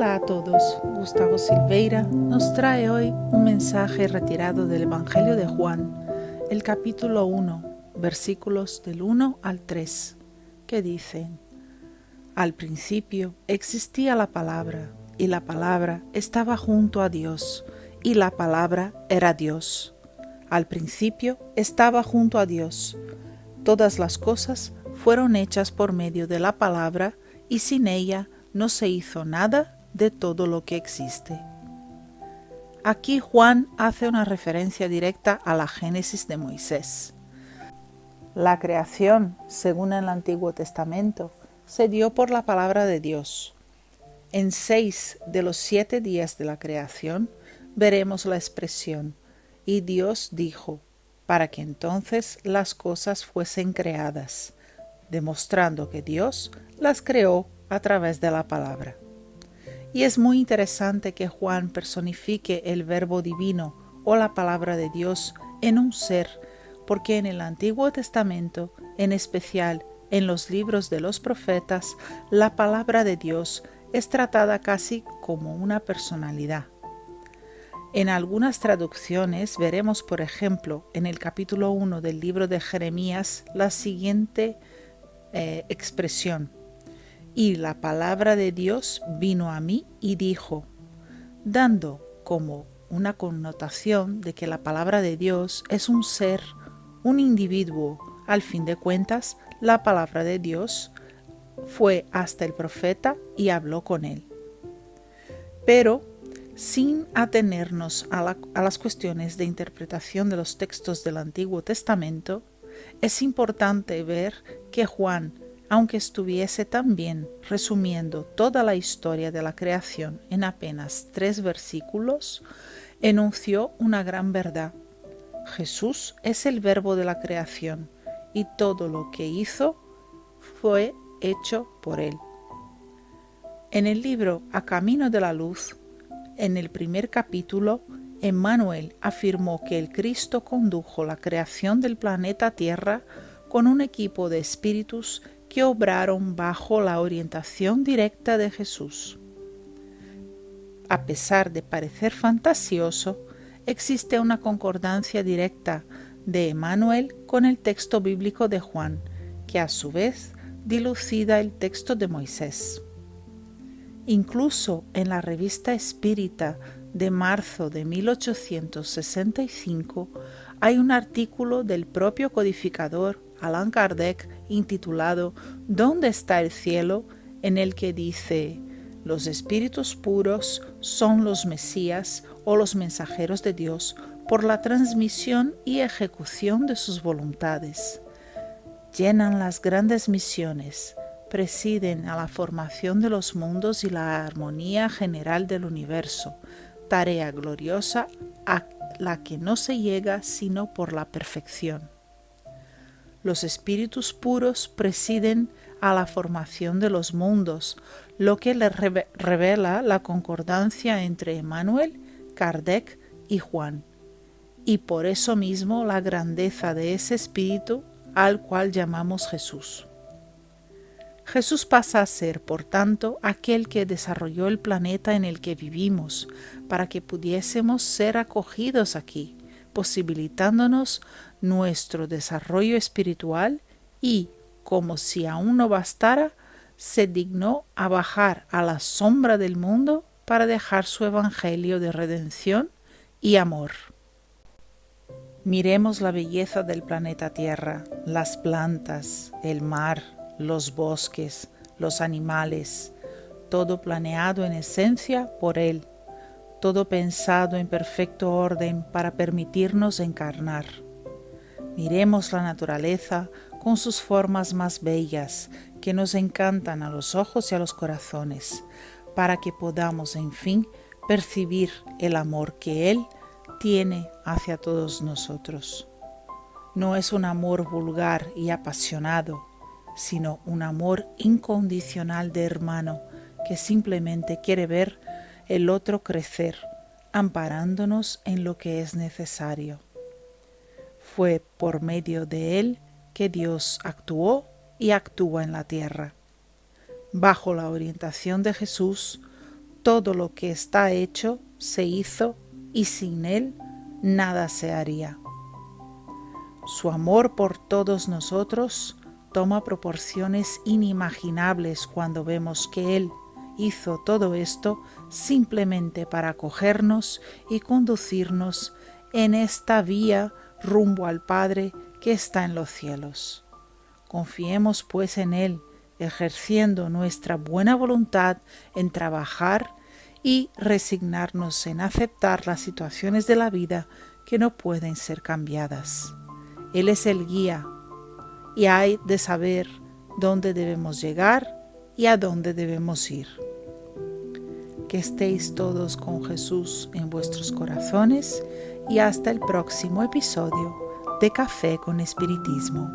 Hola a todos, Gustavo Silveira nos trae hoy un mensaje retirado del Evangelio de Juan, el capítulo 1, versículos del 1 al 3, que dicen, Al principio existía la palabra, y la palabra estaba junto a Dios, y la palabra era Dios. Al principio estaba junto a Dios. Todas las cosas fueron hechas por medio de la palabra, y sin ella no se hizo nada de todo lo que existe. Aquí Juan hace una referencia directa a la Génesis de Moisés. La creación, según el Antiguo Testamento, se dio por la palabra de Dios. En seis de los siete días de la creación veremos la expresión, y Dios dijo, para que entonces las cosas fuesen creadas, demostrando que Dios las creó a través de la palabra. Y es muy interesante que Juan personifique el verbo divino o la palabra de Dios en un ser, porque en el Antiguo Testamento, en especial en los libros de los profetas, la palabra de Dios es tratada casi como una personalidad. En algunas traducciones veremos, por ejemplo, en el capítulo 1 del libro de Jeremías, la siguiente eh, expresión. Y la palabra de Dios vino a mí y dijo, dando como una connotación de que la palabra de Dios es un ser, un individuo. Al fin de cuentas, la palabra de Dios fue hasta el profeta y habló con él. Pero, sin atenernos a, las cuestiones de interpretación de los textos del Antiguo Testamento, es importante ver que Juan aunque estuviese también resumiendo toda la historia de la creación en apenas tres versículos, enunció una gran verdad. Jesús es el verbo de la creación y todo lo que hizo fue hecho por él. En el libro A Camino de la Luz, en el primer capítulo, Emmanuel afirmó que el Cristo condujo la creación del planeta Tierra con un equipo de espíritus que obraron bajo la orientación directa de Jesús. A pesar de parecer fantasioso, existe una concordancia directa de Emmanuel con el texto bíblico de Juan, que a su vez dilucida el texto de Moisés. Incluso en la revista Espírita de marzo de 1865 hay un artículo del propio codificador Allan Kardec intitulado ¿Dónde está el cielo? en el que dice los espíritus puros son los Mesías o los mensajeros de Dios por la transmisión y ejecución de sus voluntades. Llenan las grandes misiones, presiden a la formación de los mundos y la armonía general del universo, tarea gloriosa la que no se llega sino por la perfección. Los espíritus puros presiden a la formación de los mundos, lo que le revela la concordancia entre Emmanuel, Kardec y Juan, y por eso mismo la grandeza de ese espíritu al cual llamamos Jesús. Jesús pasa a ser, por tanto, aquel que desarrolló el planeta en el que vivimos, para que pudiésemos ser acogidos aquí, posibilitándonos nuestro desarrollo espiritual y, como si aún no bastara, se dignó a bajar a la sombra del mundo para dejar su Evangelio de redención y amor. Miremos la belleza del planeta Tierra, las plantas, el mar, los bosques, los animales, todo planeado en esencia por Él, todo pensado en perfecto orden para permitirnos encarnar. Miremos la naturaleza con sus formas más bellas que nos encantan a los ojos y a los corazones, para que podamos, en fin, percibir el amor que Él tiene hacia todos nosotros. No es un amor vulgar y apasionado, sino un amor incondicional de hermano que simplemente quiere ver el otro crecer, amparándonos en lo que es necesario. Fue por medio de él que Dios actuó y actúa en la tierra. Bajo la orientación de Jesús, todo lo que está hecho se hizo y sin Él nada se haría. Su amor por todos nosotros toma proporciones inimaginables cuando vemos que Él hizo todo esto simplemente para acogernos y conducirnos en esta vía rumbo al Padre que está en los cielos. Confiemos pues en Él, ejerciendo nuestra buena voluntad en trabajar y resignarnos en aceptar las situaciones de la vida que no pueden ser cambiadas. Él es el guía y hay de saber dónde debemos llegar y a dónde debemos ir. Que estéis todos con Jesús en vuestros corazones y hasta el próximo episodio de Café con Espiritismo.